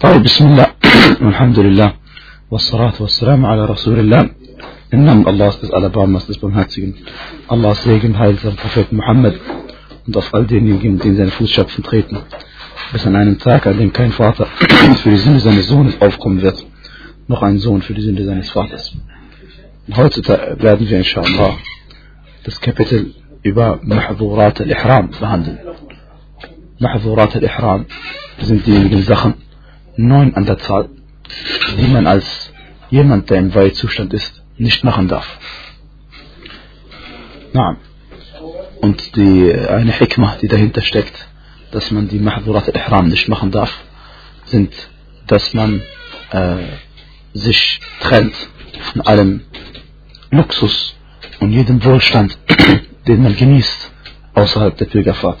طيب بسم الله الحمد لله والصلاة والسلام على رسول الله Im Namen Allahs des Alabamas des Barmherzigen. Allahs Segen, Heil, sein Prophet Muhammad und auf all denjenigen, die in seine Fußstapfen treten. Bis an einem Tag, an dem kein Vater für die Sünde seines Sohnes aufkommen wird, noch ein Sohn für die Sünde seines Vaters. Und heute werden wir inshallah das Kapitel über Mahdurat al-Ihram behandeln. Mahdurat al-Ihram sind diejenigen Sachen, neun an der Zahl, die man als jemand, der im Weihezustand ist, nicht machen darf. Na, und die, eine Hikmah, die dahinter steckt, dass man die Mahdurat al-Ihram nicht machen darf, sind, dass man äh, sich trennt von allem Luxus und jedem Wohlstand, den man genießt außerhalb der Pilgerfahrt.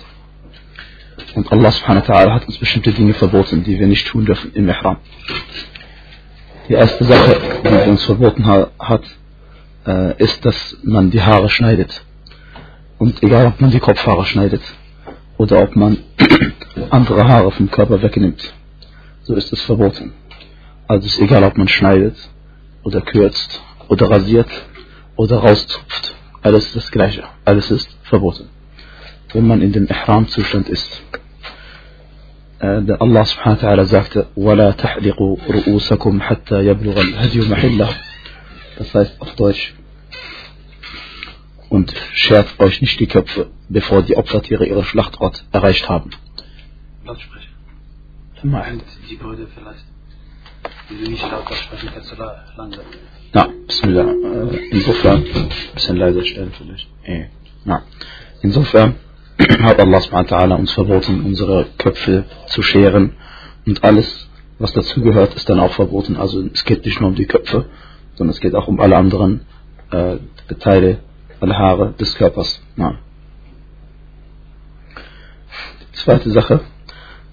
Und Allah subhanahu wa hat uns bestimmte Dinge verboten, die wir nicht tun dürfen im Ihram. Die erste Sache, die er uns verboten hat, äh, ist, dass man die Haare schneidet. Und egal, ob man die Kopfhaare schneidet oder ob man andere Haare vom Körper wegnimmt, so ist es verboten. Also ist egal, ob man schneidet oder kürzt oder rasiert oder rauszupft. Alles ist das Gleiche. Alles ist verboten. Wenn man in dem Ihram-Zustand ist. Allah subhanahu wa ta'ala sagte, وَلَا تَحْلِقُوا رُؤُوسَكُمْ حَتَّى يَبْلُغَ الْهَدْيُ مَحِلَّهُ Das heißt auf Deutsch, und schert euch nicht die Köpfe, bevor die Opfertiere ihre Schlachtort erreicht haben. Lautsprecher. Mal. Die Leute vielleicht. Wenn du nicht lauter sprechen kannst, du langsam. Na, Bismillah. Äh, Insofern, ein bisschen leiser stellen vielleicht. Eh, Na, insofern hat Allah subhanahu uns verboten, unsere Köpfe zu scheren und alles, was dazugehört, ist dann auch verboten. Also es geht nicht nur um die Köpfe, sondern es geht auch um alle anderen äh, Teile, alle Haare des Körpers. Die zweite Sache,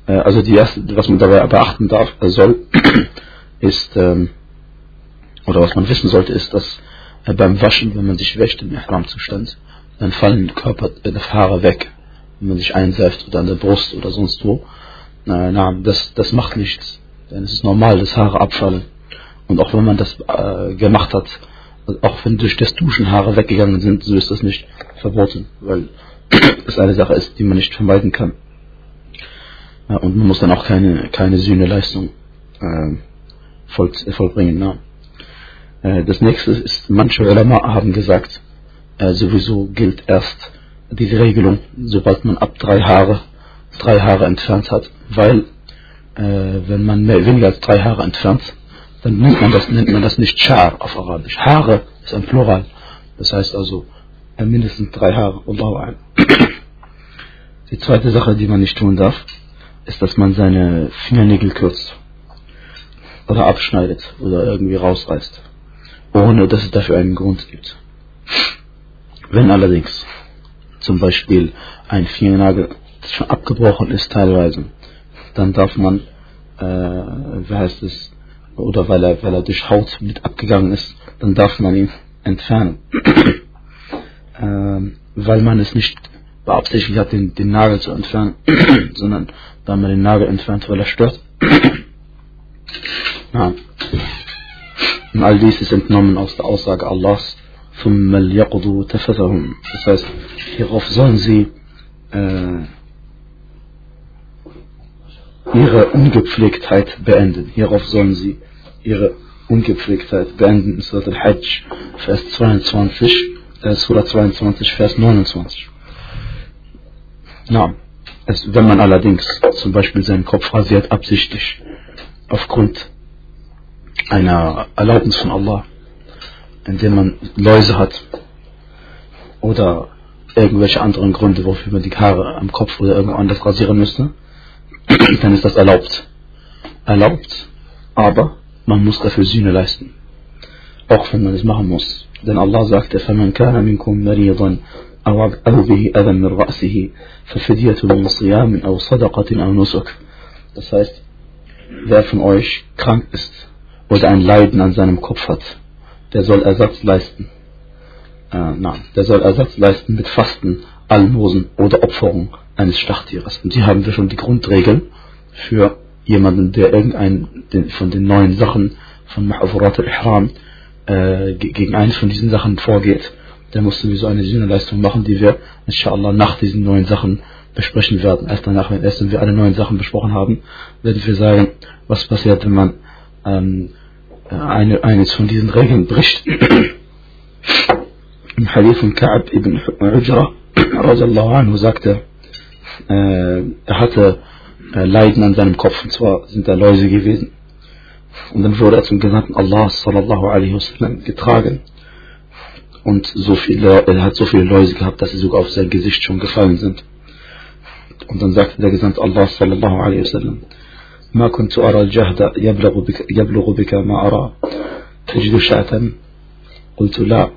äh, also die erste, was man dabei beachten darf, äh, soll, ist, ähm, oder was man wissen sollte, ist, dass äh, beim Waschen, wenn man sich wäscht im Ihram-Zustand, dann fallen Körper, äh, Haare weg, wenn man sich einseift oder an der Brust oder sonst wo. Äh, na, das, das macht nichts, denn es ist normal, dass Haare abfallen. Und auch wenn man das äh, gemacht hat, auch wenn durch das Duschen Haare weggegangen sind, so ist das nicht verboten, weil es eine Sache ist, die man nicht vermeiden kann. Ja, und man muss dann auch keine, keine Sühneleistung äh, voll, vollbringen. Na. Äh, das nächste ist, manche Ulama haben gesagt, äh, sowieso gilt erst diese Regelung, sobald man ab drei Haare, drei Haare entfernt hat, weil äh, wenn man mehr, weniger als drei Haare entfernt, dann nennt man das, nennt man das nicht Schar auf Arabisch. Haare ist ein Plural. Das heißt also äh, mindestens drei Haare. Die zweite Sache, die man nicht tun darf, ist, dass man seine Fingernägel kürzt oder abschneidet oder irgendwie rausreißt, ohne dass es dafür einen Grund gibt. Wenn allerdings zum Beispiel ein Fingernagel schon abgebrochen ist teilweise, dann darf man, äh, wie heißt es, oder weil er, weil er durch Haut mit abgegangen ist, dann darf man ihn entfernen. ähm, weil man es nicht beabsichtigt hat, den, den Nagel zu entfernen, sondern da man den Nagel entfernt, weil er stört. ja. Und all dies ist entnommen aus der Aussage Allahs, das heißt, hierauf sollen sie äh, ihre Ungepflegtheit beenden. Hierauf sollen sie ihre Ungepflegtheit beenden. Surat al-Hajj, Vers 22, äh, Surah 22, Vers 29. Na, es, wenn man allerdings zum Beispiel seinen Kopf rasiert, absichtlich, aufgrund einer Erlaubnis von Allah, indem man Läuse hat oder irgendwelche anderen Gründe, wofür man die Haare am Kopf oder irgendwo anders rasieren müsste, dann ist das erlaubt. Erlaubt, aber man muss dafür Sühne leisten. Auch wenn man es machen muss. Denn Allah sagte, فَمَنْ كَانَ مِنْكُمْ مَرِيضًا أو به أذى من رأسه ففدية من صيام أو صدقة أو نسك. Das heißt, wer von euch krank ist oder ein Leiden an seinem Kopf hat, der soll Ersatz leisten. Äh, nein, der soll Ersatz leisten mit Fasten, Almosen oder Opferung eines Schlachttieres. Und hier haben wir schon die Grundregeln für jemanden, der irgendein den, von den neuen Sachen von Mahfurat al-Ihram äh, gegen eines von diesen Sachen vorgeht, der muss sowieso eine Sühneleistung machen, die wir inshallah nach diesen neuen Sachen besprechen werden. Erst danach, wenn, erst wenn wir alle neuen Sachen besprochen haben, werden wir sagen, was passiert, wenn man ähm, eine, eines von diesen Regeln bricht. Im Hadith von Ka'ab ibn Ujra, anhu, sagte, äh, er hatte äh, Leiden an seinem Kopf, und zwar sind da Läuse gewesen. Und dann wurde er zum Gesandten Allah sallallahu alaihi wasallam getragen. Und so viele, er hat so viele Läuse gehabt, dass sie sogar auf sein Gesicht schon gefallen sind. Und dann sagte der Gesandte Allah sallallahu alaihi wasallam, ما كنت أرى الجهد يبلغ بك, يبلغ بك ما أرى تجد شاة قلت لا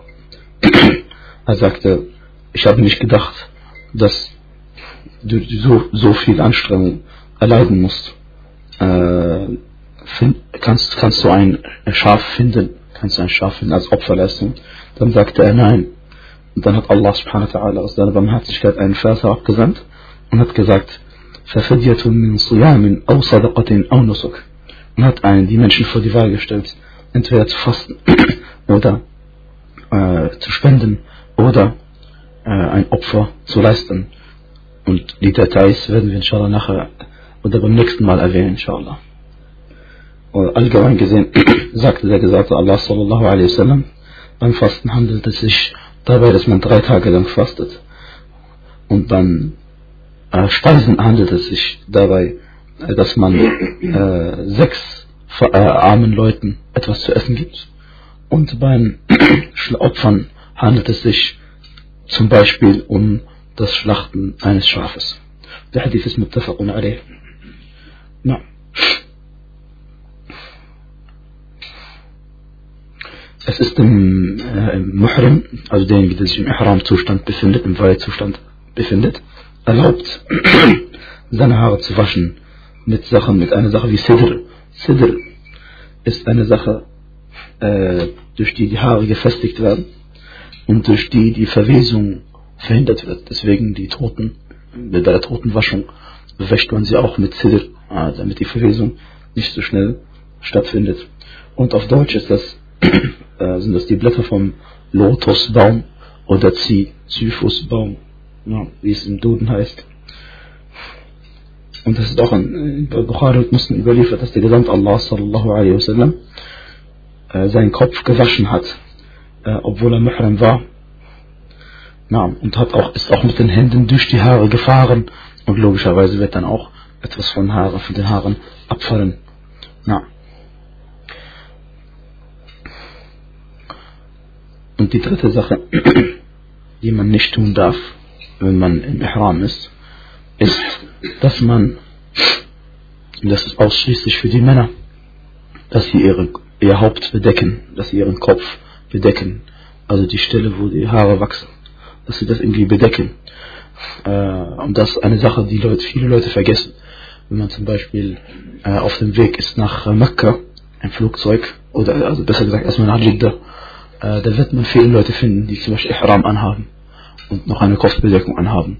er sagte ich habe nicht gedacht dass du so, so viel Anstrengung erleiden musst äh, find, kannst, kannst du ein Schaf finden kannst du ein Schaf finden als Opferleistung dann sagte er nein und dann hat Allah subhanahu wa ta'ala aus seiner Barmherzigkeit einen Vers abgesandt und hat gesagt ففدية من صيام أو صدقة أو نسك und hat einen die Menschen vor die Wahl gestellt entweder zu fasten oder äh, zu spenden oder äh, ein Opfer zu leisten und die Details werden wir inshallah nachher oder beim nächsten Mal erwähnen inshallah und allgemein gesehen sagte der Gesagte Allah sallallahu alaihi wasallam beim Fasten handelt es sich dabei dass man drei Tage lang fastet und dann äh, Speisen handelt es sich dabei, äh, dass man äh, sechs äh, armen Leuten etwas zu essen gibt. Und beim Opfern handelt es sich zum Beispiel um das Schlachten eines Schafes. Der Hadith ist muttafaqun alayh. Na. Es ist im, äh, im Muhrim, also derjenige, der sich im Ihram-Zustand befindet, im Weihezustand befindet, erlaubt, seine Haare zu waschen mit Sachen, mit einer Sache wie Sidr. Sidr ist eine Sache, äh, durch die die Haare gefestigt werden und durch die die Verwesung verhindert wird. Deswegen die Toten, bei der Totenwaschung wäscht man sie auch mit Sidr, äh, damit die Verwesung nicht so schnell stattfindet. Und auf Deutsch ist das, äh, sind das die Blätter vom Lotusbaum oder Zyphusbaum ja, wie es im Duden heißt. Und das ist auch in Bukhari und Muslim überliefert, dass der Gesandte Allah sallallahu alaihi wasallam äh, seinen Kopf gewaschen hat, äh, obwohl er Muhram war. Na, und hat auch, ist auch mit den Händen durch die Haare gefahren und logischerweise wird dann auch etwas von, Haare, von den Haaren abfallen. Na. Und die dritte Sache, die man nicht tun darf, wenn man im Ihram ist, ist, dass man, das ist ausschließlich für die Männer, dass sie ihre, ihr Haupt bedecken, dass sie ihren Kopf bedecken, also die Stelle, wo die Haare wachsen, dass sie das irgendwie bedecken. Äh, und das ist eine Sache, die Leute, viele Leute vergessen. Wenn man zum Beispiel äh, auf dem Weg ist nach Mekka, ein Flugzeug, oder also besser gesagt erstmal nach Jeddah, äh, da wird man viele Leute finden, die zum Beispiel Ihram anhaben und noch eine Kopfbedeckung anhaben.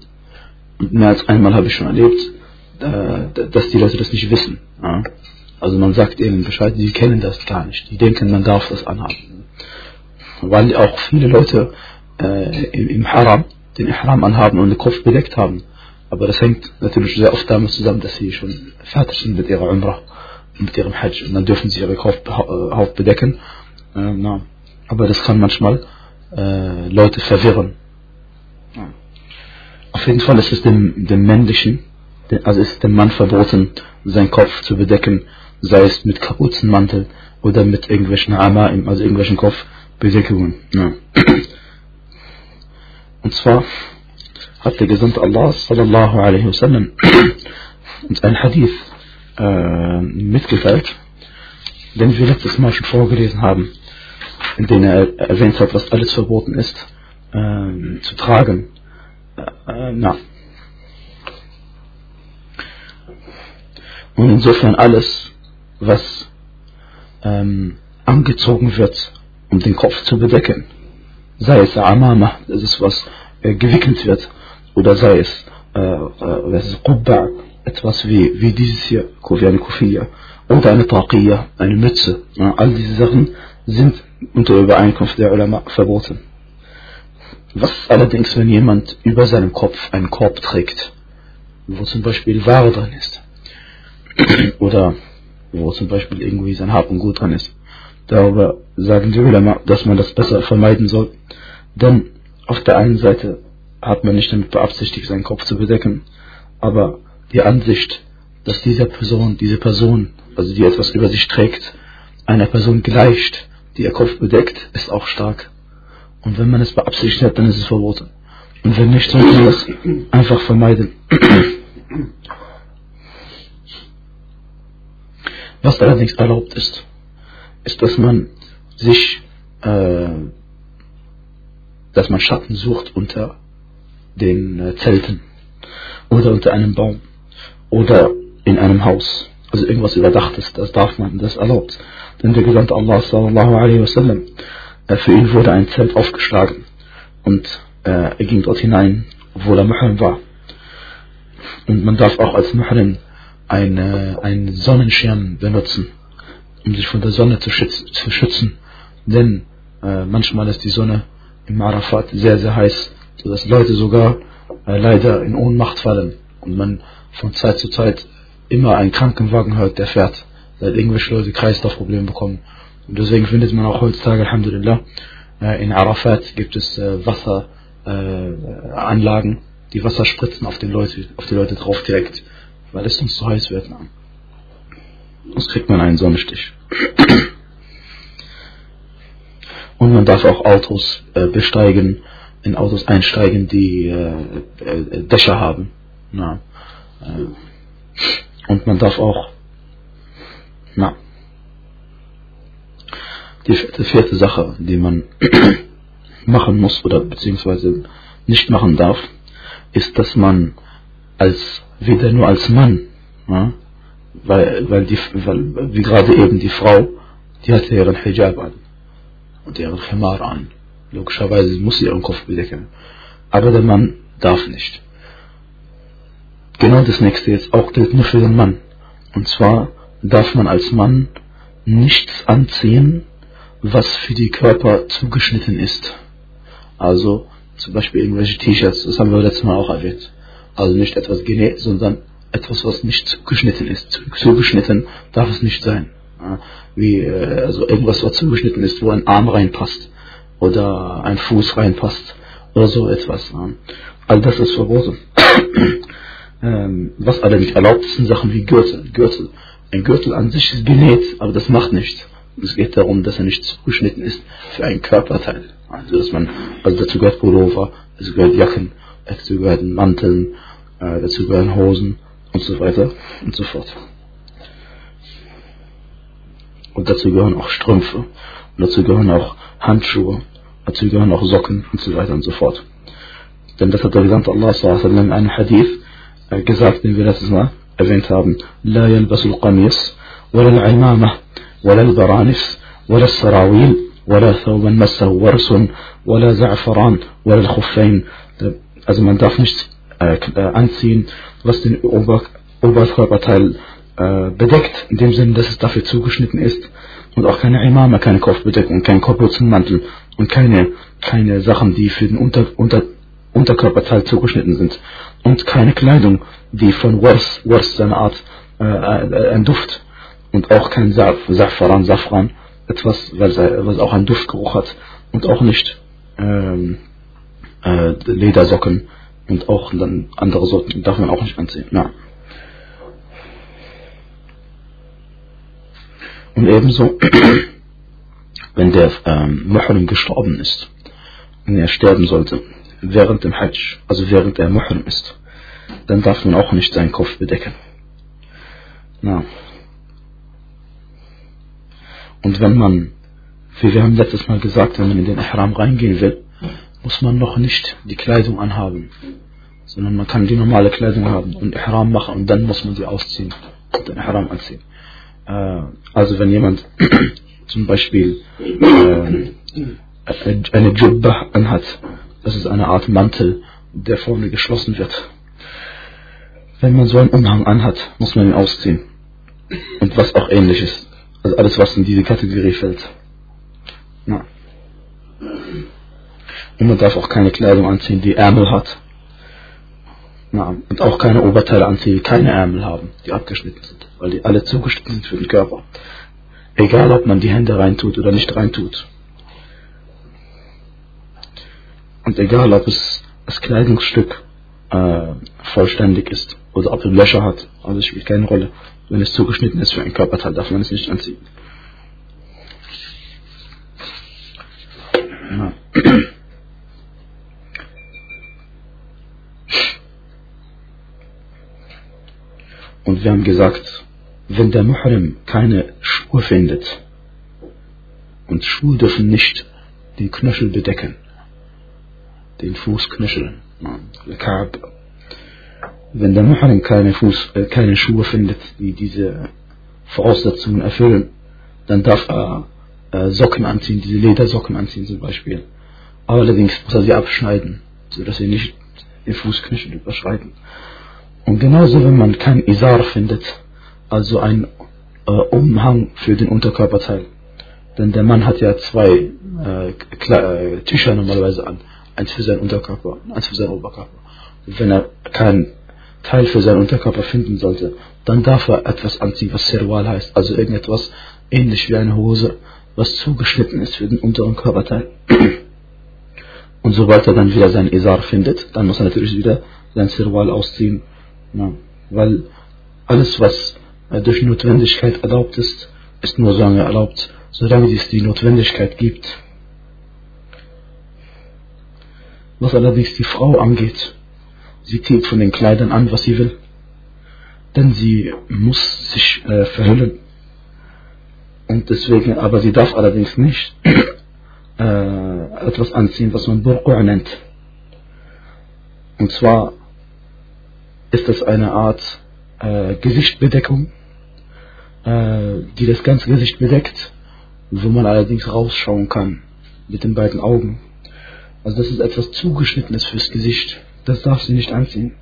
Und mehr als einmal habe ich schon erlebt, äh, dass die Leute das nicht wissen. Also man sagt ihnen Bescheid, sie kennen das gar nicht. Die denken, man darf das anhaben. Weil auch viele Leute äh, im Haram den Ihram anhaben und den Kopf bedeckt haben. Aber das hängt natürlich sehr oft damit zusammen, dass sie schon fertig sind mit ihrer Umrah und mit ihrem Hajj. Und dann dürfen sie ihre Kopf, Haupt bedecken. Äh. Aber das kann manchmal äh, Leute verwirren. Auf jeden Fall ist es dem, dem männlichen, also ist dem Mann verboten, seinen Kopf zu bedecken, sei es mit Kapuzenmantel oder mit irgendwelchen Amaim, also irgendwelchen Kopfbedeckungen. Ja. Und zwar hat der Gesandte Allah sallallahu alaihi wasallam uns ein Hadith äh, mitgeteilt, den wir letztes Mal schon vorgelesen haben, in dem er erwähnt hat, was alles verboten ist äh, zu tragen äh, na. Und insofern alles, was ähm, angezogen wird, um den Kopf zu bedecken, sei es Amama, das ist was äh, gewickelt wird, oder sei es, äh, äh, etwas wie, wie dieses hier, eine Kufia oder eine Taqiyya, eine Mütze. Ja, all diese Sachen sind unter Übereinkunft der Ulama verboten. Was allerdings, wenn jemand über seinem Kopf einen Korb trägt, wo zum Beispiel Ware drin ist, oder wo zum Beispiel irgendwie sein Hab und Gut drin ist, darüber sagen die Ulama, dass man das besser vermeiden soll. Denn auf der einen Seite hat man nicht damit beabsichtigt, seinen Kopf zu bedecken, aber die Ansicht, dass diese Person, diese Person, also die etwas über sich trägt, einer Person gleicht, die ihr Kopf bedeckt, ist auch stark. Und wenn man es beabsichtigt hat, dann ist es verboten. Und wenn nicht, sollte man das einfach vermeiden. Was allerdings erlaubt ist, ist, dass man sich, äh, dass man Schatten sucht unter den äh, Zelten oder unter einem Baum oder in einem Haus. Also irgendwas Überdachtes, das darf man, das erlaubt. Denn der Gesandte Allah sallallahu alaihi wasallam, für ihn wurde ein Zelt aufgeschlagen und äh, er ging dort hinein, obwohl er Muhrim war. Und man darf auch als Muhrim eine, einen Sonnenschirm benutzen, um sich von der Sonne zu, schützen. Zu schützen. Denn äh, manchmal ist die Sonne im Arafat sehr, sehr heiß, sodass Leute sogar äh, leider in Ohnmacht fallen und man von Zeit zu Zeit immer einen Krankenwagen hört, der fährt, weil irgendwelche Leute Kreislaufprobleme bekommen. Und deswegen findet man auch heutzutage, Alhamdulillah, äh, in Arafat gibt es äh, Wasseranlagen, die Wasser spritzen auf, den Leute, auf die Leute drauf direkt, weil es sonst zu heiß wird. Sonst kriegt man einen Sonnenstich. Und man darf auch Autos äh, besteigen, in Autos einsteigen, die äh, äh, Dächer haben. Äh, und man darf auch, na, die vierte, Sache, die man machen muss oder beziehungsweise nicht machen darf, ist, dass man als weder nur als Mann, ja, weil, weil die, weil, wie gerade eben die Frau, die hat ihren Hijab an und ihren Khimar an. Logischerweise muss sie ihren Kopf bedecken. Aber der Mann darf nicht. Genau das nächste jetzt auch gilt nur für den Mann. Und zwar darf man als Mann nichts anziehen, was für die Körper zugeschnitten ist. Also zum Beispiel irgendwelche T-Shirts, das haben wir letztes Mal auch erwähnt. Also nicht etwas genäht, sondern etwas, was nicht zugeschnitten ist. Zugeschnitten darf es nicht sein. Wie äh, also irgendwas, was zugeschnitten ist, wo ein Arm reinpasst oder ein Fuß reinpasst oder so etwas. All das ist verboten. Ähm, was allerdings erlaubt ist, sind Sachen wie Gürtel. Gürtel. Ein Gürtel an sich ist genäht, aber das macht nichts. Es geht darum, dass er nicht zugeschnitten ist für ein Körperteil. Also, dass man, also dazu gehört Pullover, dazu gehört Jacken, dazu gehören Manteln, äh, dazu gehören Hosen und so weiter und so fort. Und dazu gehören auch Strümpfe, und dazu gehören auch Handschuhe, dazu gehören auch Socken und so weiter und so fort. Denn das hat der Gesandte Allah in einem Hadith gesagt, den wir letztes Mal erwähnt haben. لا يلبس القميص ولا العمامة ولا البرانس ولا السراويل ولا ثوبا مسه ورس ولا زعفران ولا الخفين also man darf nichts äh, anziehen, was den Ober Oberkörperteil äh, bedeckt, in dem Sinne, dass es dafür zugeschnitten ist und auch keine Imame, keine Kopfbedeckung, kein Kopfputzenmantel und keine, keine Sachen, die für den Unter, Unter, Unterkörperteil zugeschnitten sind und keine Kleidung, die von Wars, Wars eine Art, äh, äh, ein Duft und auch kein Saf, Safran, Safran, etwas, was auch einen Duftgeruch hat und auch nicht ähm, äh, Ledersocken und auch dann andere Sorten darf man auch nicht anziehen. Ja. Und ebenso, wenn der ähm, Muhrim gestorben ist und er sterben sollte, während dem Hajj, also während er Muhrim ist, dann darf man auch nicht seinen Kopf bedecken. Na. Und wenn man, wie wir haben letztes Mal gesagt, wenn man in den Ihram reingehen will, muss man noch nicht die Kleidung anhaben, sondern man kann die normale Kleidung haben und Ihram machen und dann muss man sie ausziehen den Ihram anziehen. Äh, also wenn jemand zum Beispiel äh, eine Jubba anhat, das ist eine Art Mantel, der vorne geschlossen wird. wenn man so einen Umhang anhat, muss man ihn ausziehen. Und was auch ähnliches. Also alles, was in diese Kategorie fällt. Ja. Und man darf auch keine Kleidung anziehen, die Ärmel hat. Ja. Und auch keine Oberteile anziehen, die keine Ärmel haben, die abgeschnitten sind. Weil die alle zugeschnitten sind für den Körper. Egal, ob man die Hände reintut oder nicht reintut. Und egal, ob es das Kleidungsstück äh, vollständig ist oder ob es Löcher hat, also spielt keine Rolle. Wenn es zugeschnitten ist für ein Körperteil, darf man es nicht anziehen. Und wir haben gesagt, wenn der Muhrim keine Schuhe findet, und Schuhe dürfen nicht die Knöchel bedecken, den Fußknöchel, Ka'b. Wenn der Muhrim keine, Fuß, äh, keine Schuhe findet, die diese Voraussetzungen erfüllen, dann darf er äh, Socken anziehen, diese Ledersocken anziehen zum Beispiel. Allerdings muss er sie abschneiden, sodass sie nicht den Fußknöchel überschreiten. Und genauso, wenn man kein Isar findet, also ein äh, Umhang für den Unterkörperteil. Denn der Mann hat ja zwei äh, äh Tücher normalerweise an eins für seinen Unterkörper, eins für seinen Oberkörper. Und wenn er keinen Teil für seinen Unterkörper finden sollte, dann darf er etwas anziehen, was Serwal heißt, also irgendetwas ähnlich wie eine Hose, was zugeschnitten ist für den unteren Körperteil. Und sobald er dann wieder seinen Isar findet, dann muss er natürlich wieder sein Serwal ausziehen. Ja, weil alles, was durch Notwendigkeit erlaubt ist, ist nur so lange erlaubt, solange es die Notwendigkeit gibt. Was allerdings die Frau angeht, sie zieht von den Kleidern an, was sie will. Denn sie muss sich äh, verhüllen. Und deswegen, aber sie darf allerdings nicht äh, etwas anziehen, was man Burqa nennt. Und zwar ist das eine Art äh, Gesichtbedeckung, äh, die das ganze Gesicht bedeckt, wo man allerdings rausschauen kann mit den beiden Augen. Also das ist etwas zugeschnittenes fürs Gesicht Das darf sie nicht anziehen.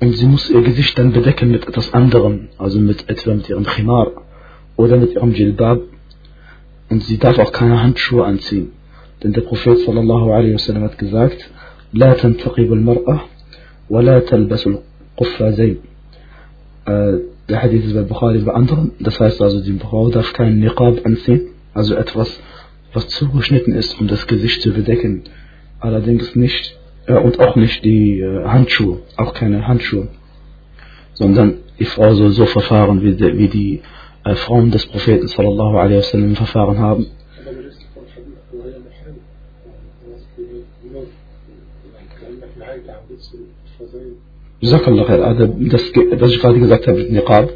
Und sie muss ihr Gesicht dann bedecken mit etwas anderem, also mit etwa mit ihrem Khimar oder mit ihrem Jilbab. Und sie darf auch keine Handschuhe anziehen. Denn der Prophet sallallahu alaihi wasallam hat gesagt, لا تنتقب المرأة ولا تلبس القفازين. Der Hadith ist bei Bukhari bei anderen. Das heißt also, die Frau darf keinen Niqab anziehen, also etwas was zugeschnitten ist, um das Gesicht zu bedecken. Allerdings nicht, äh, und auch nicht die äh, Handschuhe, auch keine Handschuhe, sondern die Frau soll so verfahren, wie die, wie die äh, Frauen des Propheten sallallahu alaihi wasallam verfahren haben. Also das, was ich gerade gesagt habe, Niqab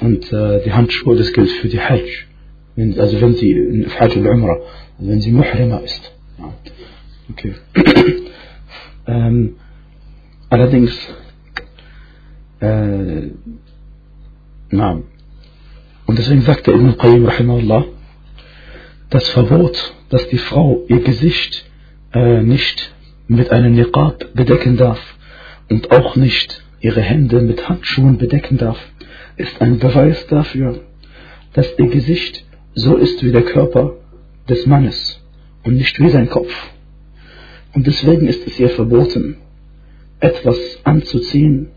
und äh, die Handschuhe, das gilt für die Hajj. also wenn sie Hajj al-Umrah, wenn sie Muhrima ist. Ja. Okay. ähm, allerdings, äh, na, und deswegen sagte Ibn Qayyim rahimahullah, das Verbot, dass die Frau ihr Gesicht äh, nicht mit einem Niqab bedecken darf und auch nicht ihre Hände mit Handschuhen bedecken darf, ist ein Beweis dafür, dass ihr Gesicht so ist wie der Körper des Mannes und nicht wie sein Kopf. Und deswegen ist es ihr verboten, etwas anzuziehen,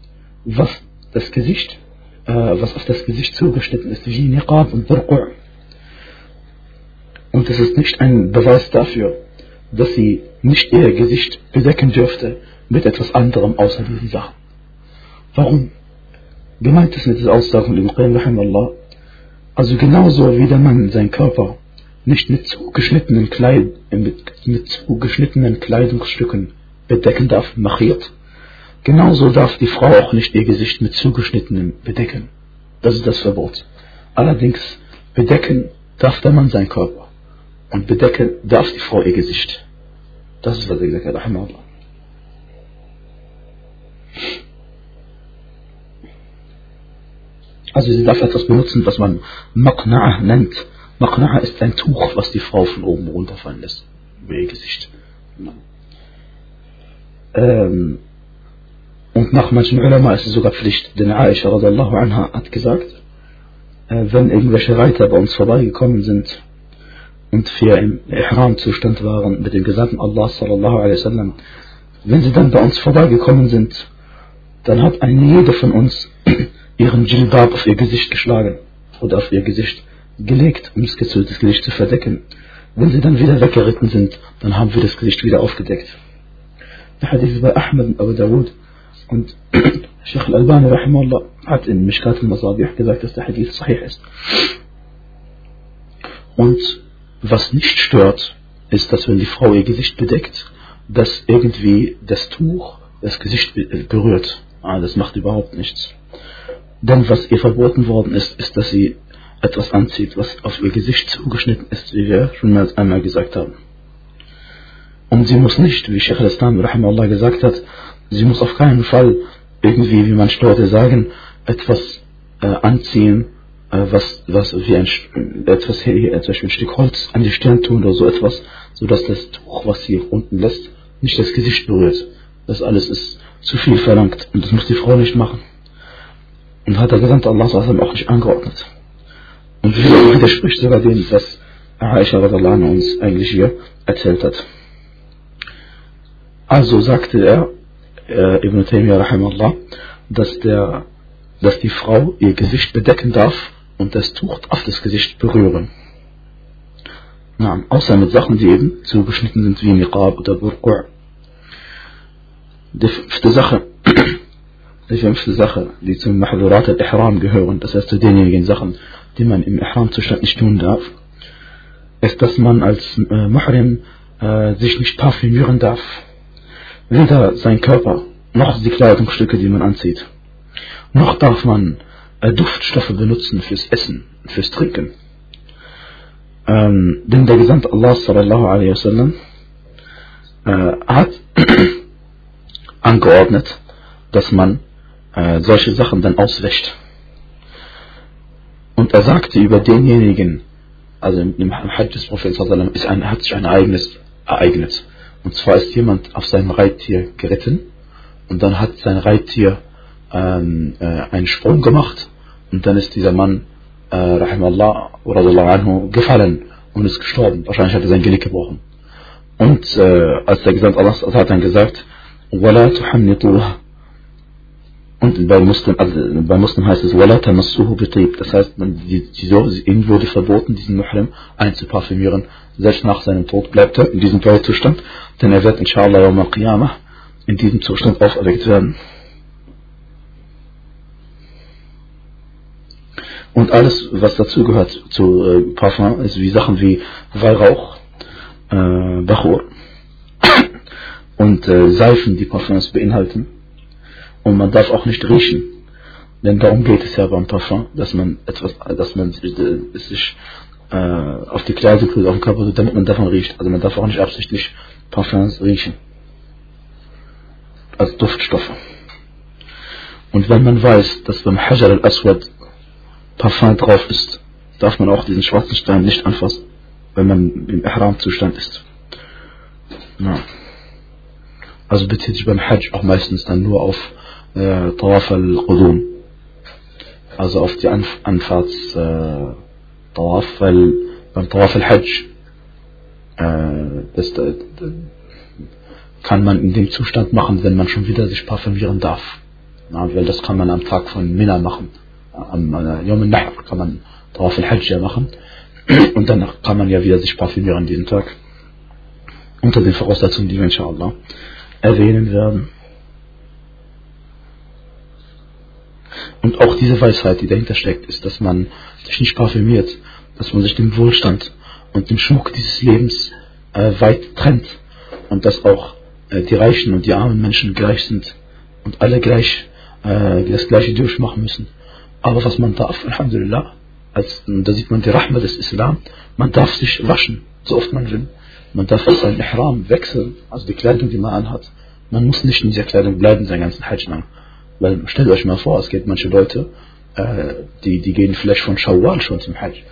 was das Gesicht, äh, was auf das Gesicht zugeschnitten ist, wie Niqab und Burqu'. Und es ist nicht ein Beweis dafür, dass sie nicht ihr Gesicht bedecken dürfte mit etwas anderem außer diesen Sachen. Warum? Gemeint ist mit dieser Aussage von Ibn Qayyim, also genauso wie der Mann seinen Körper nicht mit zugeschnittenen, Kleid, mit, mit zugeschnittenen Kleidungsstücken bedecken darf, machiert, genauso darf die Frau auch nicht ihr Gesicht mit zugeschnittenen bedecken. Das ist das Verbot. Allerdings bedecken darf der Mann seinen Körper und bedecken darf die Frau ihr Gesicht. Das ist, was er gesagt hat. Also sie darf etwas benutzen, was man Maqna'a nennt. Maqna'a ist ein Tuch, was die Frau von oben runterfallen lässt. Über ihr Gesicht. Ähm, Und nach manchen Ulama ist es sogar Pflicht, denn Aisha radiallahu anha hat gesagt, äh, wenn irgendwelche Reiter bei uns vorbeigekommen sind und wir im Ihram-Zustand waren mit dem Gesandten Allah sallallahu alaihi wasallam, wenn sie dann bei uns vorbeigekommen sind, dann hat eine jede von uns ihren Jilbab auf ihr Gesicht geschlagen oder auf ihr Gesicht gelegt, um das Gesicht zu verdecken. Wenn sie dann wieder weggeritten sind, dann haben wir das Gesicht wieder aufgedeckt. Der Hadith ist bei Ahmed und Abu Dawud und Sheikh Al-Albani hat in Mishkat al-Masabih gesagt, dass der Hadith sahih ist. Und was nicht stört, ist, dass wenn die Frau ihr Gesicht bedeckt, dass irgendwie das Tuch das Gesicht berührt. Ah, das macht überhaupt nichts. Denn was ihr verboten worden ist, ist, dass sie etwas anzieht, was auf ihr Gesicht zugeschnitten ist, wie wir schon mal einmal gesagt haben. Und sie muss nicht, wie Sheikh al-Islam gesagt hat, sie muss auf keinen Fall irgendwie, wie man Leute sagen, etwas äh, anziehen, äh, was, was wie ein, etwas hier, zum Beispiel ein Stück Holz an die Stirn tun oder so etwas, sodass das Tuch, was sie unten lässt, nicht das Gesicht berührt. Das alles ist zu viel verlangt und das muss die Frau nicht machen. Und hat der Gesandte Allah auch nicht angeordnet. Und widerspricht sogar dem, was Aisha uns eigentlich hier erzählt hat. Also sagte er, äh, Ibn Taymiyyah rahimahullah, dass, der, dass die Frau ihr Gesicht bedecken darf und das Tuch auf das Gesicht berühren. Na, außer mit Sachen, die eben zugeschnitten sind wie Niqab oder Burqu'. Die fünfte Sache, die fünfte Sache, die zum Mahdurat al-Ihram gehören, das heißt zu denjenigen Sachen, die man im Ihram-Zustand nicht tun darf, ist, dass man als äh, Muhrim äh, sich nicht parfümieren darf weder sein Körper noch die Kleidungsstücke, die man anzieht. Noch darf man äh, Duftstoffe benutzen fürs Essen, fürs Trinken. Ähm, denn der Gesandte Allah sallallahu alaihi wasallam äh, hat angeordnet, dass man äh, solche Sachen dann auswäscht. Und er sagte über denjenigen, also im Hajj des Propheten ist ein, hat sich ein Ereignis ereignet. Und zwar ist jemand auf seinem Reittier geritten und dann hat sein Reittier ähm, äh, einen Sprung gemacht und dann ist dieser Mann, äh, Rahimallah, anhu, gefallen und ist gestorben. Wahrscheinlich hat er sein Genick gebrochen. Und äh, als der Gesandte Allah hat dann gesagt, وَلَا تُحَنِّطُوهَا und bei Muslim, also bei Muslim heißt es Wala tamassuhu bitib. Das heißt, man, die, die, ihm wurde verboten, diesen Muhrim einzuparfümieren. Selbst nach seinem Tod bleibt er in diesem Zustand, denn er wird inshallah yawm al-qiyamah in diesem Zustand auferweckt werden. Und alles, was dazugehört zu äh, Parfum, ist wie Sachen wie Weihrauch, äh, Bachur und äh, Seifen, die Parfums beinhalten und man darf auch nicht riechen. Denn darum geht es ja beim Parfum, dass man etwas, dass man sich äh, auf die Kleidung tut, auf den Körper tut, damit man davon riecht. Also man darf auch nicht absichtlich Parfums riechen. Als Duftstoffe. Und wenn man weiß, dass beim Hajar al-Aswad Parfum drauf ist, darf man auch diesen schwarzen Stein nicht anfassen, wenn man im Ihram-Zustand ist. Ja. Also bezieht sich beim Hajj auch meistens dann nur auf äh, Tawaf al-Qudum. Also auf die Anf Anfahrts äh, Tawaf, weil beim Tawaf al-Hajj äh, das, das, äh, kann man in dem Zustand machen, wenn man schon wieder sich parfümieren darf. Ja, weil das kann man am Tag von Mina machen. Am Yom äh, Nahr kann man Tawaf al-Hajj ja machen. Und danach kann man ja wieder sich parfümieren jeden Tag. Unter den Voraussetzungen, die wir inshallah erwähnen werden. Und auch diese Weisheit, die dahinter steckt, ist, dass man sich nicht parfümiert, dass man sich dem Wohlstand und dem Schmuck dieses Lebens äh, weit trennt und dass auch äh, die reichen und die armen Menschen gleich sind und alle gleich äh, das gleiche durchmachen müssen. Aber was man darf, Alhamdulillah, als, da sieht man die Rahma des Islam, man darf sich waschen, so oft man will. Man darf sein Ihram wechseln, also die Kleidung, die man anhat. Man muss nicht in dieser Kleidung bleiben, seinen ganzen Hajj lang. Weil stellt euch mal vor, es gibt manche Leute, äh, die, die gehen vielleicht von Shawwal schon zum Hajj.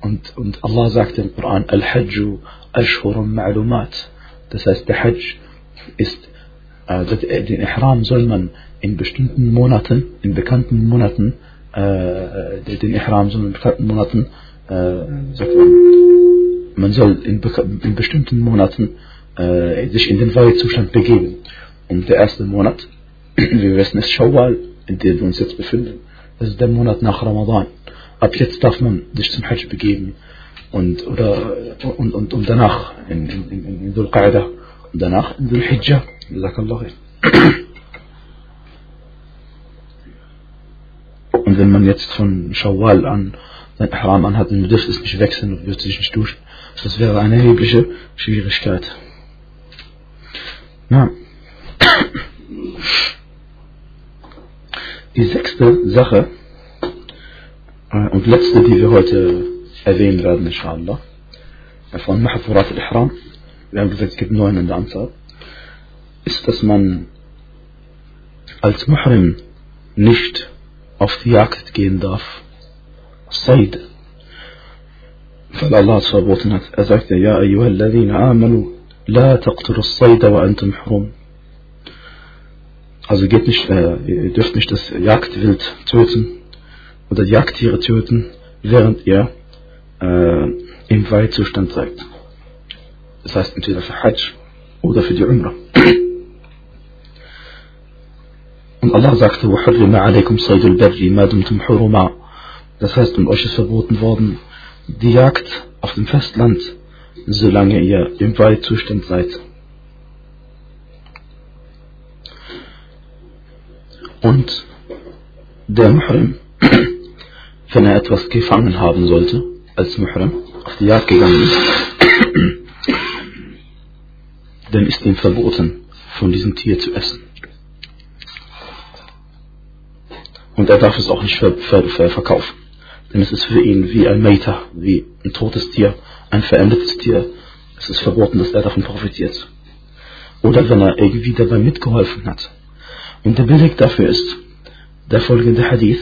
Und, und Allah sagt im Koran, Al-Hajju Ashhurun Ma'lumat. Das heißt, der Hajj ist, äh, den Ihram soll man in bestimmten Monaten, in bekannten Monaten, äh, den Ihram, sondern in bekannten Monaten, äh, sagt man, man soll in, in bestimmten Monaten äh, sich in den Weihezustand begeben. Und der erste Monat, wir wissen, ist Shawwal, in dem wir uns jetzt befinden. Das ist der Monat nach Ramadan. Ab jetzt darf man sich zum Hajj begeben und, oder, und, und, und danach in, in, in, in Dhul Qa'dah und danach in Dhul Hijjah. Und wenn man jetzt von Shawwal an sein Ihram anhat und dürfte es nicht wechseln und wird sich nicht duschen, das wäre eine erhebliche Schwierigkeit. Ja. Die sechste Sache äh, und letzte, die wir heute erwähnen werden, inshallah, von Mahfurat al-Ihram, wir haben gesagt, es gibt neun in der Anzahl, ist, dass man als Muhrim nicht auf die Jagd gehen darf. Said. Weil Allah es verboten hat. Er sagte, Ja, أيها الذين آمنوا لا تقتلوا الصيد وأنتم حرم. Also geht nicht, äh, ihr dürft nicht das Jagdwild töten oder die Jagdtiere töten, während ihr äh, im Weihzustand seid. Das heißt entweder für Hajj oder für die Umrah. Und Allah sagte, وَحُرِّمَ عَلَيْكُمْ صَيْدُ الْبَرِّ مَا دُمْتُمْ حُرُمًا Das heißt, und euch ist verboten worden, die Jagd auf dem Festland, solange ihr im Weihzustand seid. Und der Muhrim, wenn er etwas gefangen haben sollte, als Muhrim auf die Jagd gegangen ist, dann ist ihm verboten, von diesem Tier zu essen. Und er darf es auch nicht ver ver ver verkaufen. Denn es ist für ihn wie ein Meter, wie ein totes Tier, ein verendetes Tier. Es ist verboten, dass er davon profitiert. Oder wenn er irgendwie dabei mitgeholfen hat. Und der Beleg dafür ist der folgende Hadith.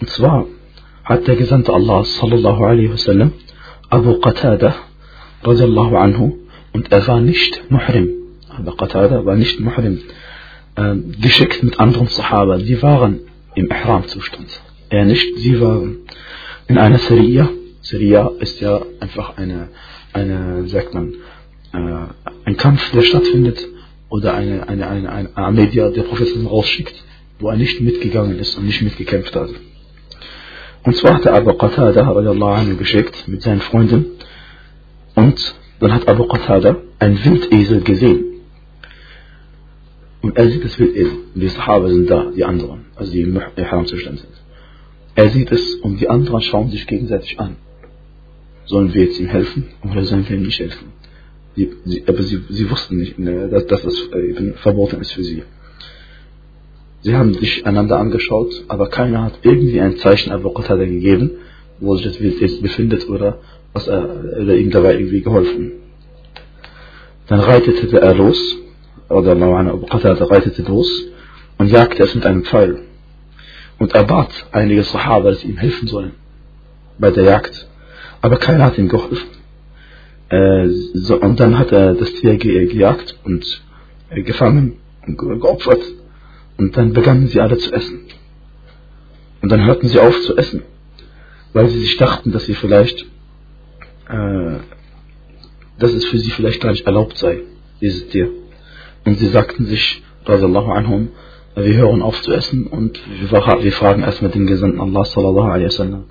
Und zwar hat der Gesandte Allah sallallahu alaihi wasallam Abu Qatada radiallahu anhu und er war nicht Muhrim. Abu Qatada war nicht Muhrim äh, geschickt mit anderen Sahaba. Sie waren im Ihram-Zustand. Er nicht, sie waren in einer Seria. Seria ist ja einfach eine, eine sagt man, äh, ein Kampf, der stattfindet oder eine, eine, eine, eine Armee, die der Prophet rausschickt, wo er nicht mitgegangen ist und nicht mitgekämpft hat. Und zwar hat er Abu Qatada anhu geschickt mit seinen Freunden und dann hat Abu Qatada ein Wildesel gesehen und er sieht das Wildesel. Und die Sahaba sind da, die anderen, also die im Haram-Zustand sind. Er sieht es und die anderen schauen sich gegenseitig an. Sollen wir jetzt ihm helfen oder sollen wir ihm nicht helfen? Sie, sie, aber sie, sie wussten nicht, ne, dass, dass das eben verboten ist für sie. Sie haben sich einander angeschaut, aber keiner hat irgendwie ein Zeichen Abu Qatada gegeben, wo sich das jetzt befindet oder, was er, oder ihm dabei irgendwie geholfen. Dann reitete er los Abu Qatada reitete los und jagte es mit einem Pfeil. Und er bat einige Sahaba, dass sie ihm helfen sollen bei der Jagd. Aber keiner hat ihm geholfen. Äh, so, und dann hat er das Tier ge gejagt und äh, gefangen und ge geopfert. Und dann begannen sie alle zu essen. Und dann hörten sie auf zu essen, weil sie sich dachten, dass sie vielleicht, äh, dass es für sie vielleicht gar nicht erlaubt sei, dieses Tier. Und sie sagten sich, radiallahu anhum, wir hören auf zu essen und wir fragen erstmal den Gesandten Allah sallallahu alaihi wasallam.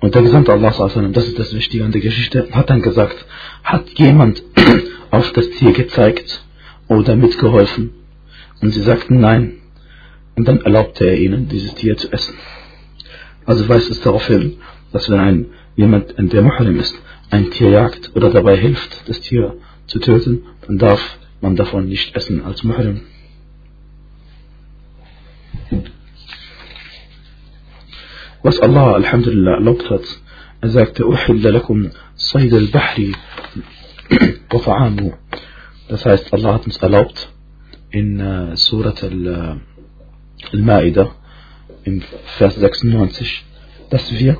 Und der Gesandte Allah das ist das Wichtige an der Geschichte, hat dann gesagt, hat jemand auf das Tier gezeigt oder mitgeholfen? Und sie sagten nein. Und dann erlaubte er ihnen, dieses Tier zu essen. Also weist es darauf hin, dass wenn ein jemand, der Muhrim ist, ein Tier jagt oder dabei hilft, das Tier zu töten, dann darf man davon nicht essen als Muhrim. Was Allah, Alhamdulillah, erlaubt hat. Er sagte, Uhilla lakum Sayd al-Bahri wa. Das heißt, Allah hat uns erlaubt, in äh, Surat äh, al-Ma'idah, im Vers 96, dass wir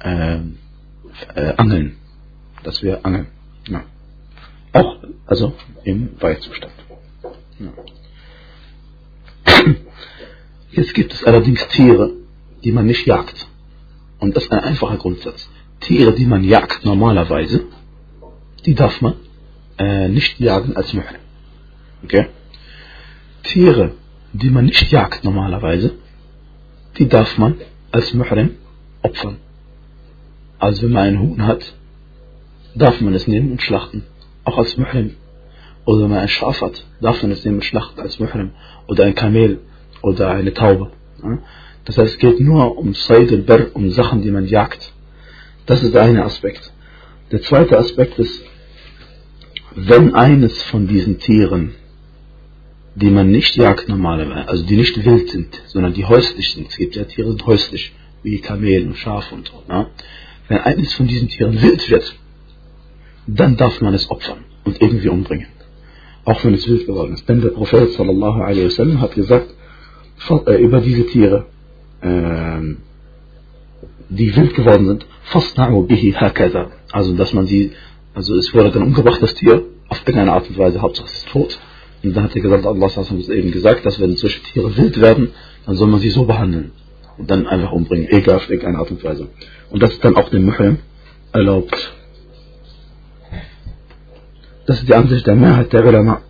äh, äh, angeln. Dass wir angeln. Ja. Auch, also im Weihezustand. Ja. Jetzt gibt es allerdings Tiere, die man nicht jagt. Und das ist ein einfacher Grundsatz. Tiere, die man jagt normalerweise, die darf man äh, nicht jagen als Muhrim. Okay? Tiere, die man nicht jagt normalerweise, die darf man als Muhrim opfern. Also wenn man einen Huhn hat, darf man es nehmen und schlachten, auch als Muhrim. Oder wenn man ein Schaf hat, darf man es nehmen und schlachten als Muhrim. Oder ein Kamel oder eine Taube. Das heißt, es geht nur um Said al-Bar, um Sachen, die man jagt. Das ist der eine Aspekt. Der zweite Aspekt ist, wenn eines von diesen Tieren, die man nicht jagt normalerweise, also die nicht wild sind, sondern die häuslich sind, es gibt ja Tiere, die sind häuslich, wie Kamel und Schaf und so, ja? wenn eines von diesen Tieren wild wird, dann darf man es opfern und irgendwie umbringen. Auch wenn es wild geworden ist. Denn der Prophet sallallahu alaihi wasallam hat gesagt, über diese Tiere, ähm, die wild geworden sind, fasna'u bihi hakaza. Also, dass man sie, also es wurde dann umgebracht, das Tier, auf irgendeine Art und Weise, Hauptsache es ist tot. Und dann hat er gesagt, Allah hat eben gesagt, dass wenn solche Tiere wild werden, dann soll man sie so behandeln. Und dann einfach umbringen, egal auf irgendeine Art und Weise. Und das ist dann auch dem Muhrim erlaubt. Das ist die Ansicht der Mehrheit der Ulama.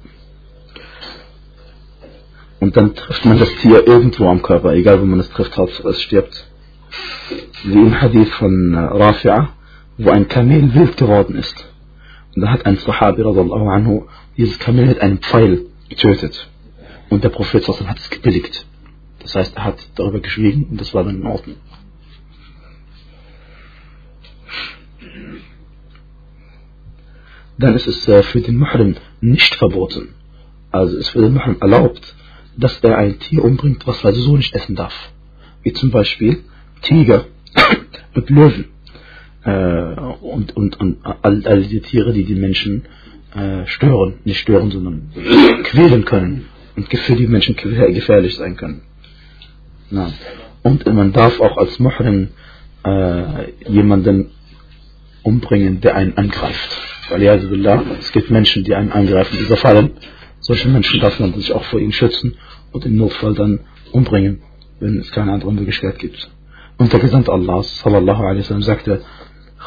Und dann trifft man das Tier irgendwo am Körper, egal wo man es trifft, Hauptsache es stirbt. Wie im Hadith von Rafi'a, wo ein Kamel wild geworden ist. Und da hat ein Sahabi radiallahu anhu dieses Kamel mit einem Pfeil getötet. Und der Prophet hat es gebilligt. Das heißt, er hat darüber geschwiegen und das war dann in Ordnung. Dann ist es für den Muhrim nicht verboten. Also ist für den Muhrim erlaubt, dass er ein Tier umbringt, was er so nicht essen darf. Wie zum Beispiel Tiger und Löwen. Äh, und, und, und all, all die Tiere, die die Menschen äh, stören, nicht stören, sondern quälen können und für die Menschen gefährlich sein können. Na. Und man darf auch als Muhrim äh, jemanden umbringen, der einen angreift. Weil ja, es gibt Menschen, die einen angreifen, die überfallen. Solche Menschen darf man sich auch vor ihnen schützen und im Notfall dann umbringen, wenn es keine andere Möglichkeit gibt. Und der Gesandte Allah sallallahu alaihi wasallam sagte,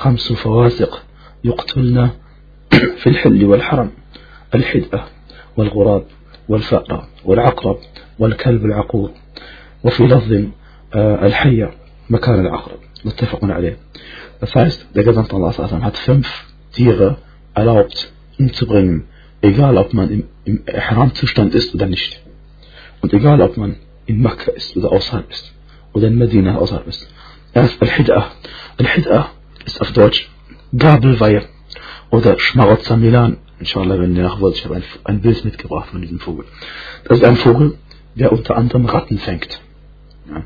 خمس فواسق يقتلن في الحل والحرم الحدأة والغراب والفأرة والعقرب والكلب العقور وفي لفظ الحية مكان العقرب متفق عليه Das heißt, der Gesandte Allah hat fünf Tiere erlaubt umzubringen, egal ob man im, im Ihram-Zustand ist oder nicht. Und egal ob man in Mekka ist oder außerhalb ist. Oder in Medina außerhalb ist. Erst Al-Hid'ah. Al-Hid'ah ist auf Deutsch Gabelweihe oder Schmarotzer Milan. Inshallah, wenn ihr nach wollt, ich habe ein, ein Bild mitgebracht von diesem Vogel. Das ist ein Vogel, der unter anderem Ratten fängt. Ja.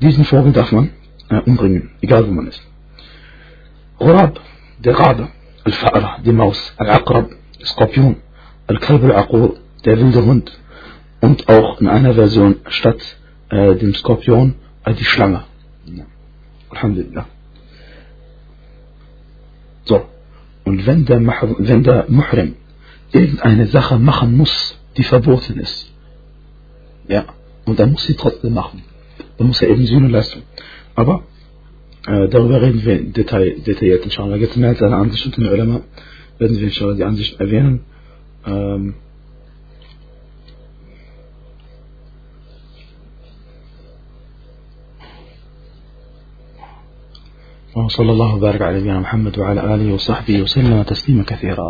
Diesen Vogel darf man äh, umbringen, egal wo man ist. Rab, der Rabe, Al-Fa'ra, die Maus, Al-Aqrab, Skorpion, Al-Kalb al-Aqur, der wilde Hund und auch in einer Version statt äh, dem Skorpion äh, die Schlange. Ja. Alhamdulillah. So. Und wenn der, wenn der Muhrim irgendeine Sache machen muss, die verboten ist, ja, und dann muss sie trotzdem machen, dann muss er eben Sühne leisten. Aber äh, darüber reden wir detail, detailliert, inshallah. Jetzt mehr als eine Ansicht unter den Ulama werden wir inshallah die Ansicht erwähnen. Ähm, وصلى الله وبارك على نبينا محمد وعلى آله وصحبه وسلم تسليما كثيرا